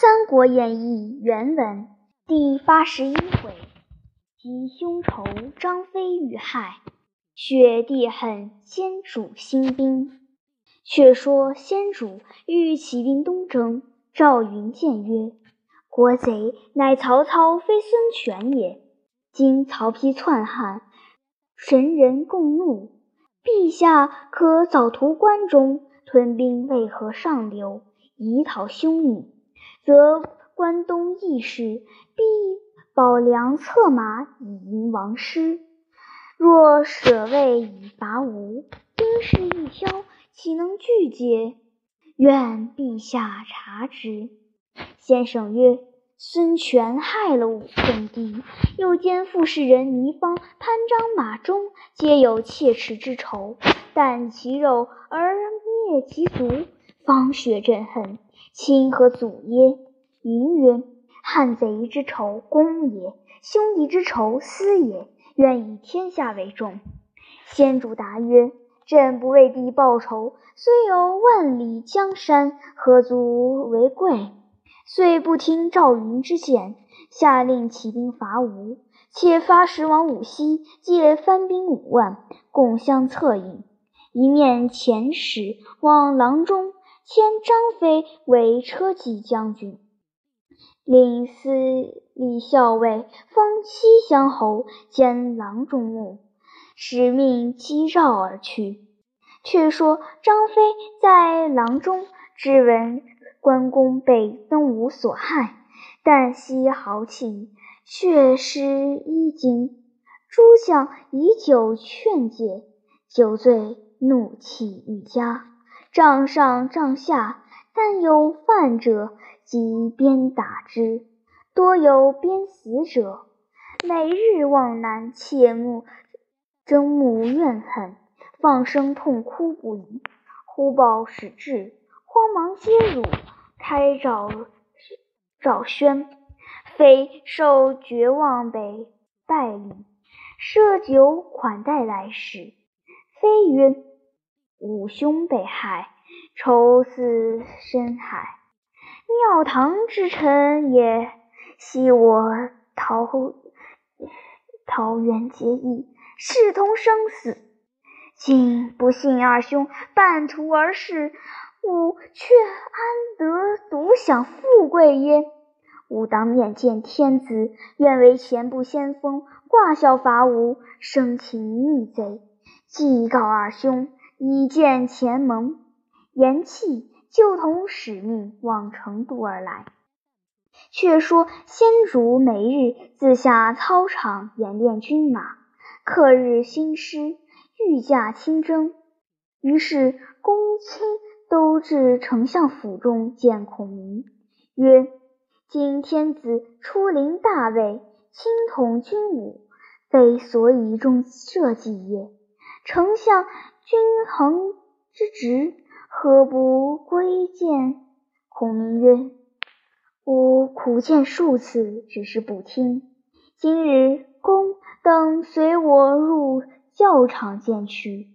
三国演义》原文第八十一回：吉凶仇，张飞遇害；雪地恨，先主兴兵。却说先主欲起兵东征，赵云谏曰：“国贼乃曹操，非孙权也。今曹丕篡汉，神人共怒，陛下可早图关中，屯兵渭河上流，以讨凶逆。”则关东义士必保粮策马以迎王师。若舍卫以伐吴，兵势一消，岂能拒接？愿陛下察之。先生曰：“孙权害了武圣帝，又兼傅士人倪方、潘璋、马忠，皆有切齿之仇。啖其肉而灭其族，方雪朕恨。”亲何祖耶？云曰：汉贼之仇，公也；兄弟之仇，私也。愿以天下为重。先主答曰：朕不为帝报仇，虽有万里江山，何足为贵？遂不听赵云之谏，下令起兵伐吴，且发使往武西，借番兵五万，共相策应。一面遣使往郎中。迁张飞为车骑将军，令司隶校尉封西乡侯兼郎中牧，使命击绕而去。却说张飞在郎中，知闻关公被东吴所害，旦夕豪气，血失衣襟。诸将以酒劝解，酒醉，怒气愈加。帐上帐下，但有犯者，即鞭打之；多有鞭死者。每日望南，切目睁目怨恨，放声痛哭不已。忽报使至，慌忙接入，开诏诏宣：非受绝望北拜礼，设酒款待来使。非曰。五兄被害，愁似深海。庙堂之臣也，惜我桃桃园结义，视同生死。今不幸二兄半途而逝，吾却安得独享富贵耶？吾当面见天子，愿为前部先锋，挂孝伐吴，生擒逆贼，祭告二兄。以见前盟，言讫，就同使命往成都而来。却说先主每日自下操场演练军马，刻日兴师，御驾亲征。于是公卿都至丞相府中见孔明，曰：“今天子出临大位，亲统军武，非所以重社稷也。丞相。”君衡之职，何不归谏？孔明曰：“吾苦谏数次，只是不听。今日公等随我入教场见去。”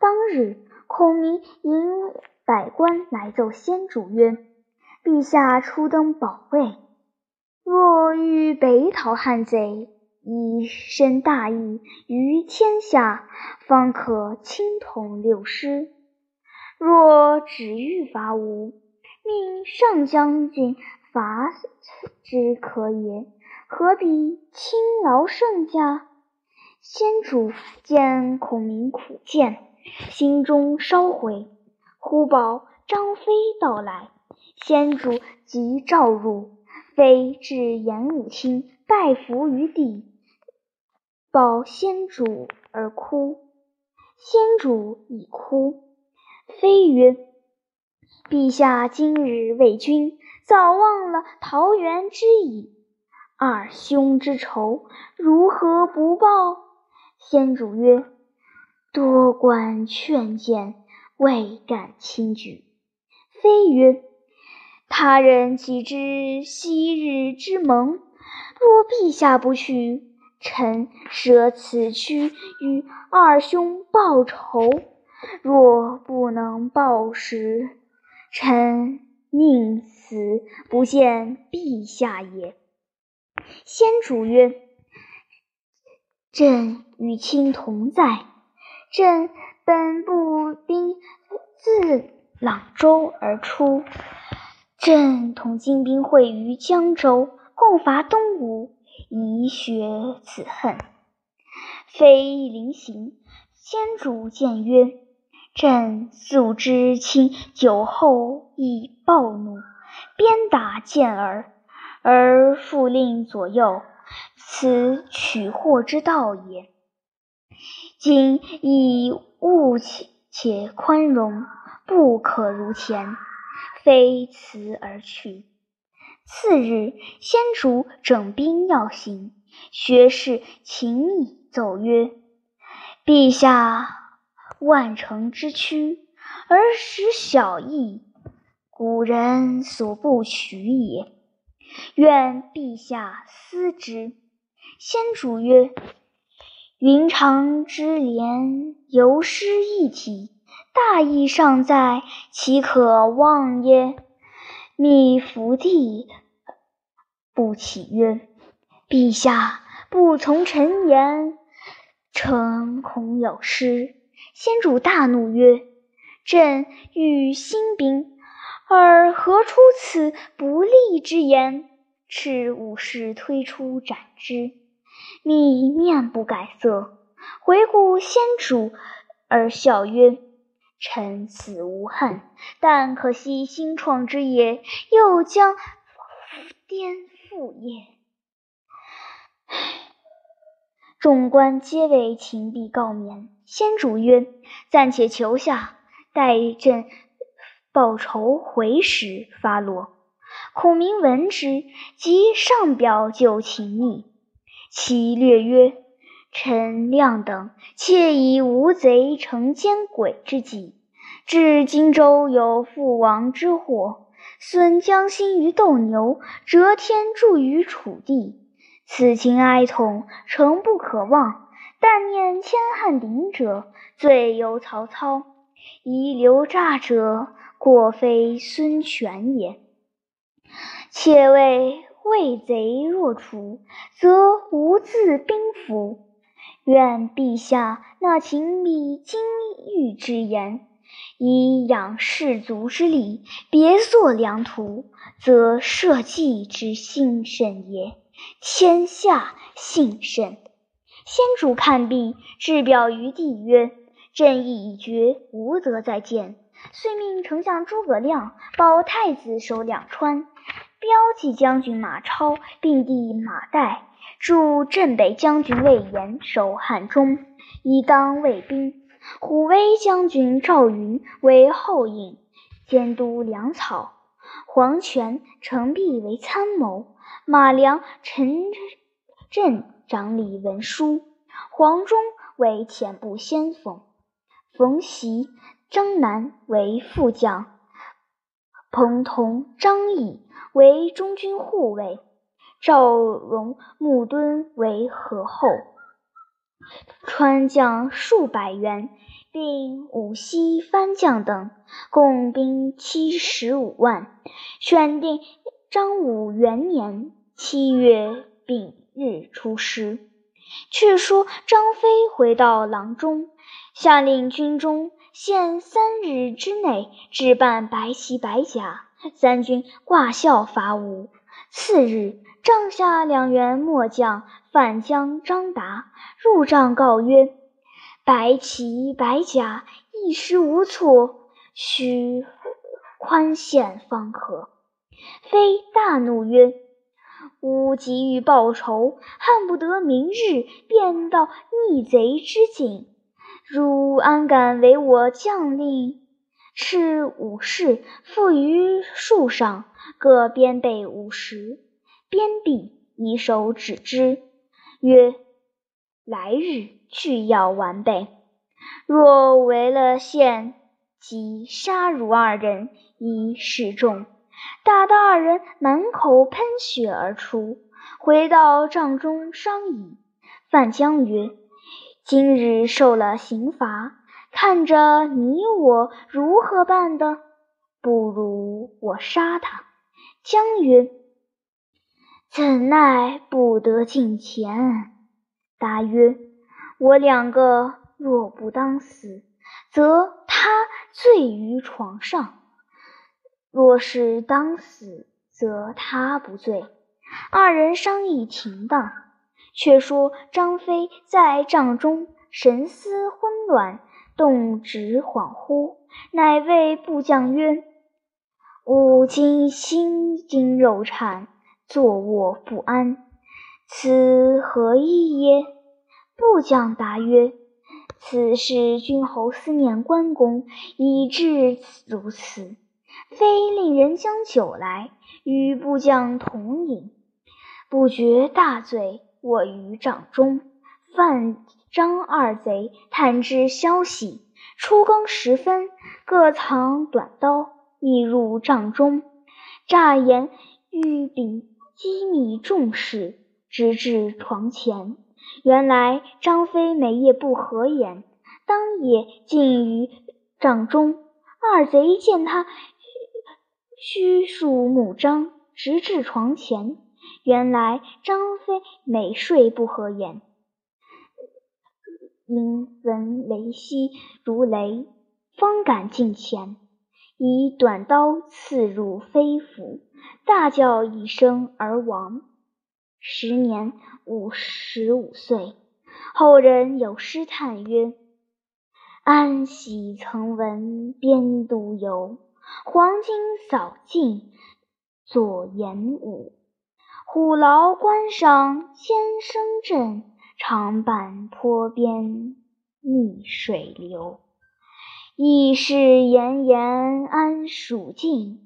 当日，孔明引百官来奏先主曰：“陛下初登宝位，若遇北讨汉贼。”以身大义于天下，方可亲统六师。若只欲伐吴，命上将军伐之可也，何必亲劳圣驾？先主见孔明苦谏，心中稍悔。忽报张飞到来，先主即召入，飞至演武厅，拜伏于地。抱先主而哭，先主已哭。飞曰：“陛下今日为君，早忘了桃园之意，二兄之仇，如何不报？”先主曰：“多官劝谏，未敢轻举。”飞曰：“他人岂知昔日之盟？若陛下不去。”臣舍此躯与二兄报仇，若不能报时，臣宁死。不见陛下也。”先主曰：“朕与卿同在。朕本部兵自朗州而出，朕同金兵会于江州，共伐东吴，以雪此恨。非临行，先主见曰：‘朕素知卿酒后易暴怒，鞭打健儿。’”而复令左右，此取祸之道也。今以勿且宽容，不可如前，非辞而去。次日，先主整兵要行，学士秦密奏曰：“陛下万乘之躯，而使小义，古人所不取也。”愿陛下思之。先主曰：“云长之连，犹失一体，大义尚在，岂可忘耶？”密伏地不起曰：“陛下不从臣言，臣恐有失。”先主大怒曰：“朕欲兴兵。”尔何出此不利之言？斥武士推出斩之。密面不改色，回顾先主而笑曰：“臣死无恨，但可惜新创之业，又将颠覆也。”众官皆为秦必告免。先主曰：“暂且求下，待朕。”报仇回时发落，孔明闻之，即上表就秦逆。其略曰：“臣亮等窃以无贼成奸鬼之计，致荆州有父王之祸，损将心于斗牛，折天柱于楚地。此情哀痛，诚不可忘。但念千汉鼎者，最有曹操；遗留诈者。”过非孙权也。且谓魏贼若除，则无自兵符。愿陛下纳秦比金玉之言，以养士卒之力，别作良图，则社稷之兴盛也。天下幸甚。先主看毕，置表于地曰：“朕意已决，无德再见。”遂命丞相诸葛亮保太子守两川，骠骑将军马超并弟马岱助镇北将军魏延守汉中，以当卫兵；虎威将军赵云为后应，监督粮草；黄权、程璧为参谋；马良、陈震掌理文书；黄忠为前部先锋；冯习。张南为副将，彭同、张翼为中军护卫，赵荣、穆敦为合后，川将数百员，并五溪番将等，共兵七十五万。选定张武元年七月丙日出师。却说张飞回到郎中，下令军中。限三日之内置办白旗白甲，三军挂孝伐吴。次日，帐下两员末将范将、张达入帐告曰：“白旗白甲一时无措，须宽限方可。”飞大怒曰：“吾急欲报仇，恨不得明日便到逆贼之境。”汝安敢为我将令？敕武士缚于树上，各鞭备五十，鞭毕，以手指之，曰：“来日俱要完备。若违了宪，即杀汝二人以示众。”打得二人满口喷血而出，回到帐中商议。范江曰。今日受了刑罚，看着你我如何办的？不如我杀他，将曰：“怎奈不得近前？”答曰：“我两个若不当死，则他醉于床上；若是当死，则他不醉。”二人商议停当。却说张飞在帐中神思昏乱，动止恍惚，乃谓部将曰：“吾今心惊肉颤，坐卧不安，此何意耶？”部将答曰：“此事君侯思念关公，以致如此。非令人将酒来，与部将同饮，不觉大醉。”卧于帐中，范张二贼探知消息，初更时分，各藏短刀，密入帐中，诈言欲禀机密重事，直至床前。原来张飞每夜不合眼，当夜进于帐中。二贼见他虚数目张，直至床前。原来张飞每睡不合眼，因闻雷息如雷，方敢近前，以短刀刺入飞府，大叫一声而亡。时年五十五岁。后人有诗叹曰：“安喜曾闻边都游，黄金扫尽左颜武。”虎牢关上千声震，长坂坡边逆水流。义士炎炎安蜀境，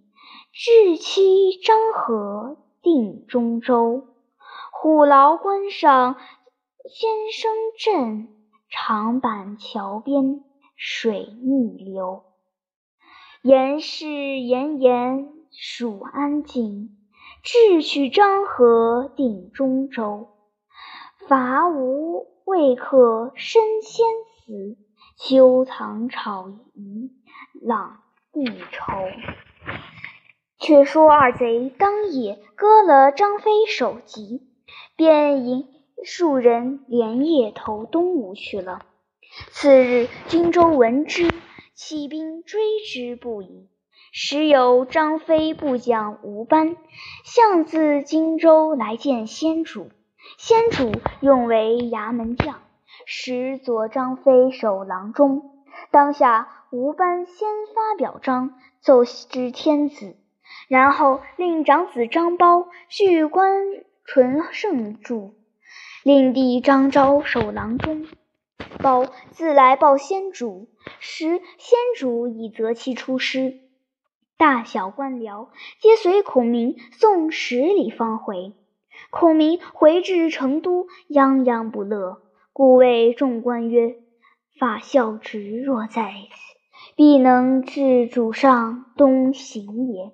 志期张合定中州。虎牢关上先声震，长坂桥边水逆流。言是炎炎蜀安境。智取张合定中州，伐吴未克身先死，休藏草夷浪地愁。却说二贼当夜割了张飞首级，便引数人连夜投东吴去了。次日，荆州闻之，起兵追之不已。时有张飞部将吴班，向自荆州来见先主。先主用为衙门将，使左张飞守郎中。当下吴班先发表彰，奏知天子，然后令长子张苞据关纯胜住，令弟张昭守郎中。苞自来报先主，时先主已择期出师。大小官僚皆随孔明送十里方回。孔明回至成都，泱泱不乐，故谓众官曰：“法孝直若在此，必能治主上东行也。”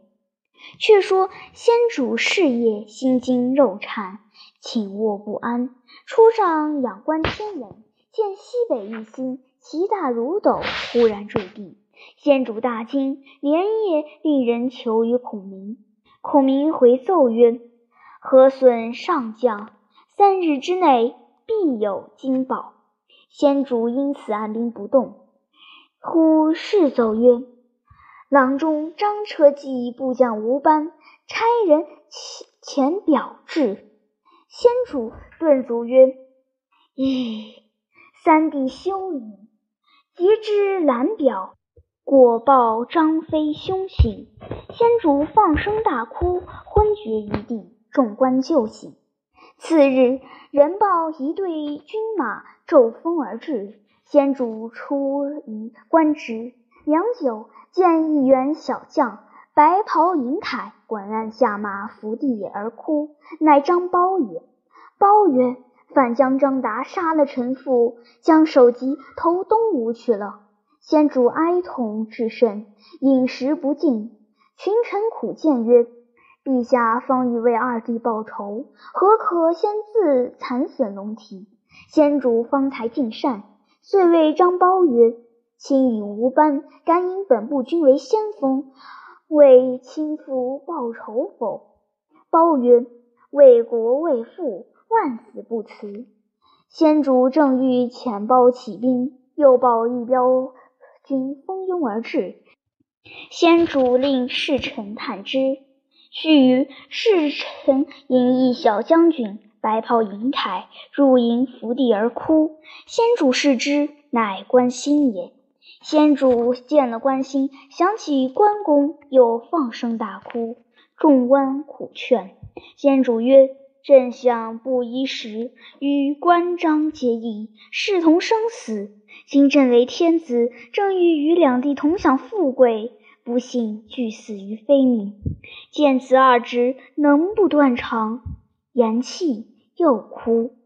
却说先主事业心惊肉颤，寝卧不安，初上仰观天文，见西北一星，其大如斗，忽然坠地。先主大惊，连夜令人求于孔明。孔明回奏曰：“何损上将，三日之内必有金宝。”先主因此按兵不动。忽侍奏曰：“郎中张车骑部将吴班差人前表至。”先主顿足曰：“咦，三弟休矣！”及之览表。果报张飞凶醒，先主放声大哭，昏厥于地。众官救醒。次日，人报一队军马骤风而至，先主出于观之。良久，见一员小将，白袍银铠，滚鞍下马，伏地而哭，乃张苞也。苞曰：“范将张达杀了臣父，将首级投东吴去了。”先主哀痛至甚，饮食不进。群臣苦谏曰：“陛下方欲为二弟报仇，何可先自残损龙体？”先主方才尽善，遂谓张苞曰：“卿与吾班，敢引本部军为先锋，为亲父报仇否？”包曰：“为国为父，万死不辞。”先主正欲遣包起兵，又报一彪军蜂拥而至。先主令侍臣探之，须臾，侍臣引一小将军，白袍银铠，入营伏地而哭。先主视之，乃关兴也。先主见了关兴，想起关公，又放声大哭。众官苦劝，先主曰：“朕想布衣时，与关张结义，视同生死。今朕为天子，正欲与两地同享富贵。”不幸俱死于非命，见此二侄，能不断肠？言讫，又哭。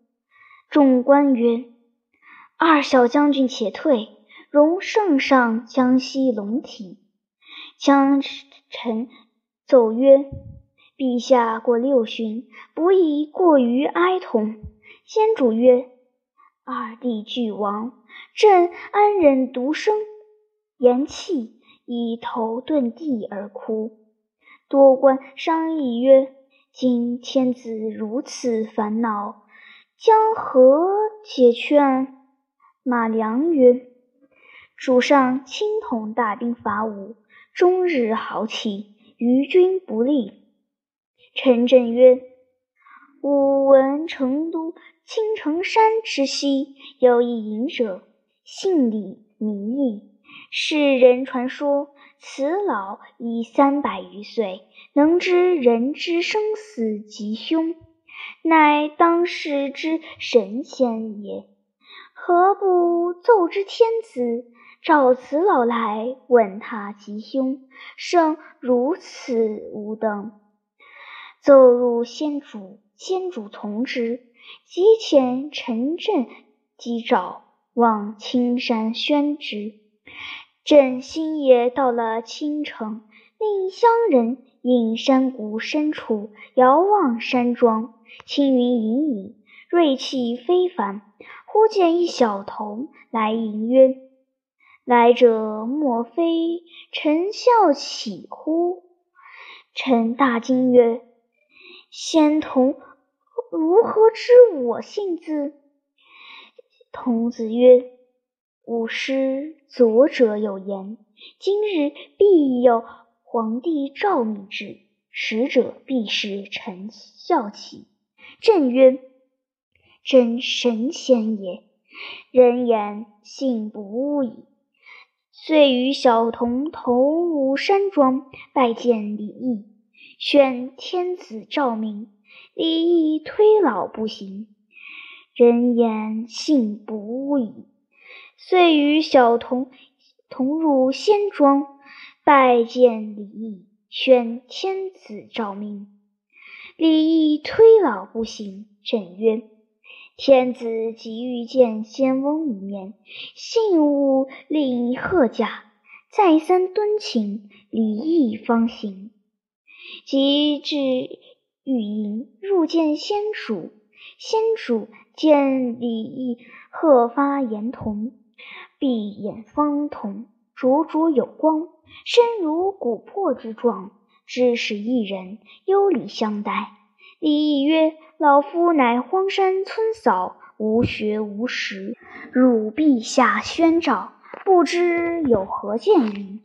众官曰：“二小将军且退，容圣上将息龙体。”将臣奏曰：“陛下过六旬，不宜过于哀痛。”先主曰：“二弟俱亡，朕安忍独生？”言讫。以头顿地而哭，多官商议曰：“今天子如此烦恼，将何解劝？”马良曰：“主上亲统大兵伐吴，终日豪气，于君不利。”陈震曰：“吾闻成都青城山之西有一隐者，姓李，名义。”世人传说，此老已三百余岁，能知人之生死吉凶，乃当世之神仙也。何不奏之天子，召此老来，问他吉凶？胜如此吾等。奏入先主，先主从之，即遣陈震击诏，往青山宣之。朕星夜到了青城，令乡人隐山谷深处遥望山庄，青云隐隐，锐气非凡。忽见一小童来迎曰：“来者莫非陈孝启乎？”臣大惊曰：“仙童如何知我姓字？”童子曰：吾师左者有言：“今日必有皇帝诏命至，使者必是臣孝启。”朕曰：“真神仙也！人言信不污矣。”遂与小童同入山庄，拜见李毅，宣天子诏命。李毅推老不行，人言信不污矣。遂与小童同入仙庄，拜见李毅，宣天子诏命。李毅推老不行，朕曰：“天子即欲见仙翁一面，信勿令贺驾。”再三敦请，李毅方行。及至御营，入见先主。先主见李毅鹤发言瞳。闭眼方瞳，灼灼有光，身如琥珀之状，知是一人，优礼相待。李毅曰：“老夫乃荒山村嫂，无学无识，汝陛下宣召，不知有何见于？”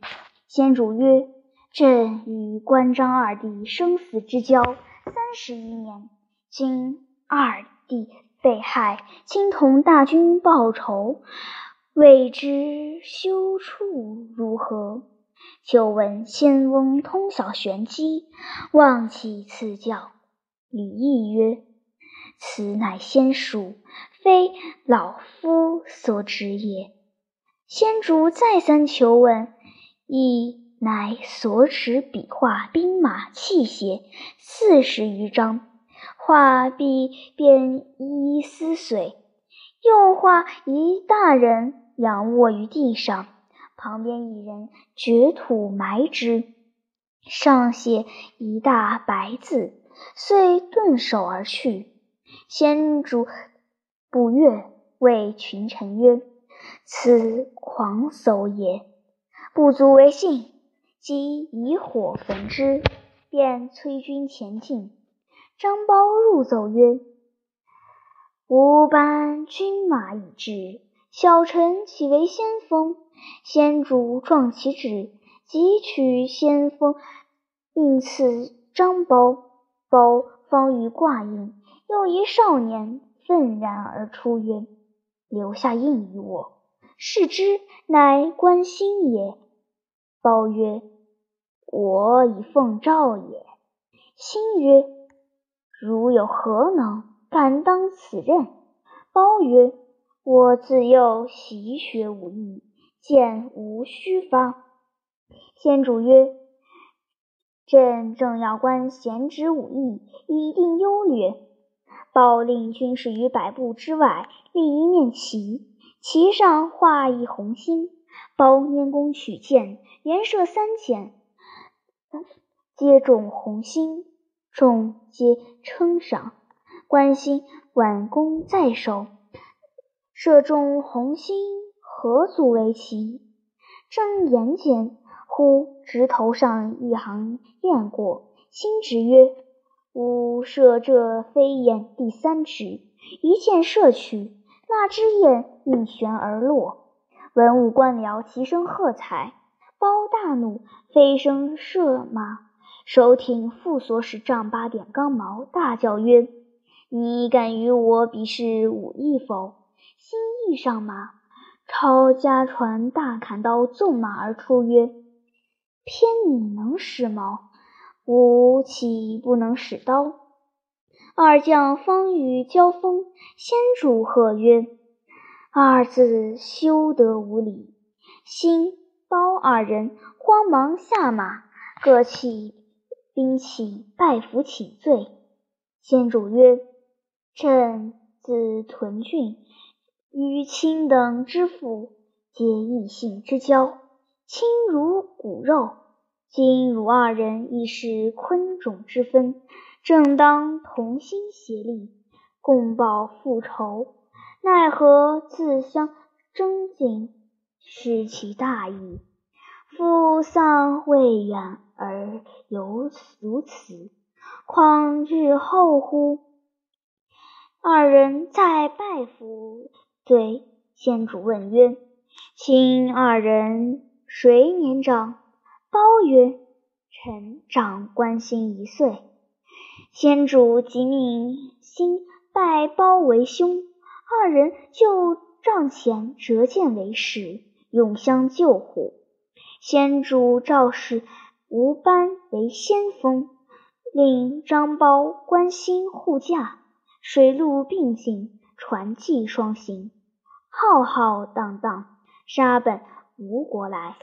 先主曰：“朕与关张二弟生死之交三十余年，今二弟被害，亲同大军报仇。”未知修处如何？久闻仙翁通晓玄机，望其赐教。李毅曰：“此乃仙术，非老夫所知也。”先主再三求问，亦乃所指笔画兵马器械四十余张，画毕便一一撕碎，又画一大人。仰卧于地上，旁边一人掘土埋之，上写一大白字，遂顿首而去。先主不悦，谓群臣曰：“此狂叟也，不足为信。即以火焚之，便催军前进。张苞入奏曰：“吾班军马已至，小臣岂为先锋？先主壮其志，即取先锋，应赐张苞。苞方欲挂印，又一少年愤然而出曰：‘留下印于我。’视之，乃关兴也。包曰：“我以奉诏也。”兴曰：“如有何能，敢当此任？”包曰：“我自幼习学武艺，剑无虚发。”先主曰：“朕正要观贤侄武艺，以定优劣。”包令军士于百步之外立一面旗。旗上画一红心，包拈弓取箭，连射三箭，皆中红心，众皆称赏。关心挽弓在手，射中红心，何足为奇？正言间，忽直头上一行雁过，心直曰：“吾射这飞燕第三只，一箭射去。”那只雁一旋而落，文武官僚齐声喝彩。包大怒，飞身射马，手挺副所使丈八点钢矛，大叫曰：“你敢与我比试武艺否？”心意上马，抄家传大砍刀纵马而出，曰：“偏你能使矛，吾岂不能使刀？”二将方欲交锋，先主喝曰：“二字休得无礼！”兴、包二人慌忙下马，各起兵器拜服请罪。先主曰：“朕自屯郡，与卿等之父皆异姓之交，亲如骨肉。今汝二人亦是昆种之分。”正当同心协力，共报复仇，奈何自相争竞，失其大义？父丧未远，而犹如此，况日后乎？二人再拜服罪，先主问曰：“卿二人谁年长？”包曰：“臣长关兴一岁。”先主即命兴拜包为兄，二人就帐前折剑为誓，永相救护。先主诏使吴班为先锋，令张苞、关兴护驾，水陆并进，船骑双行，浩浩荡荡，杀奔吴国来。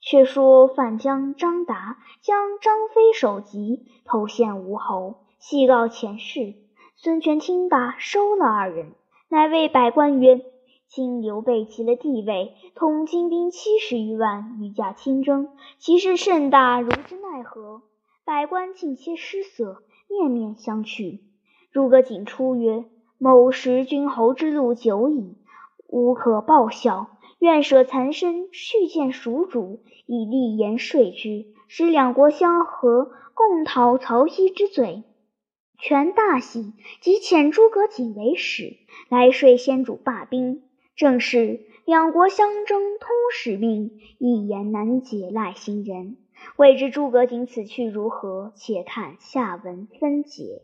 却说范将张达将张飞首级投献吴侯。细告前事，孙权听罢，收了二人，乃谓百官曰：“今刘备即了帝位，统精兵七十余万，御驾亲征，其事甚大，如之奈何？”百官尽皆失色，面面相觑。诸葛瑾出曰：“某识君侯之路久矣，无可报效，愿舍残身，去见蜀主，以立言说之，使两国相和，共讨曹丕之罪。”权大喜，即遣诸葛瑾为使，来说先主罢兵。正是两国相争通使命，一言难解赖行人。未知诸葛瑾此去如何？且看下文分解。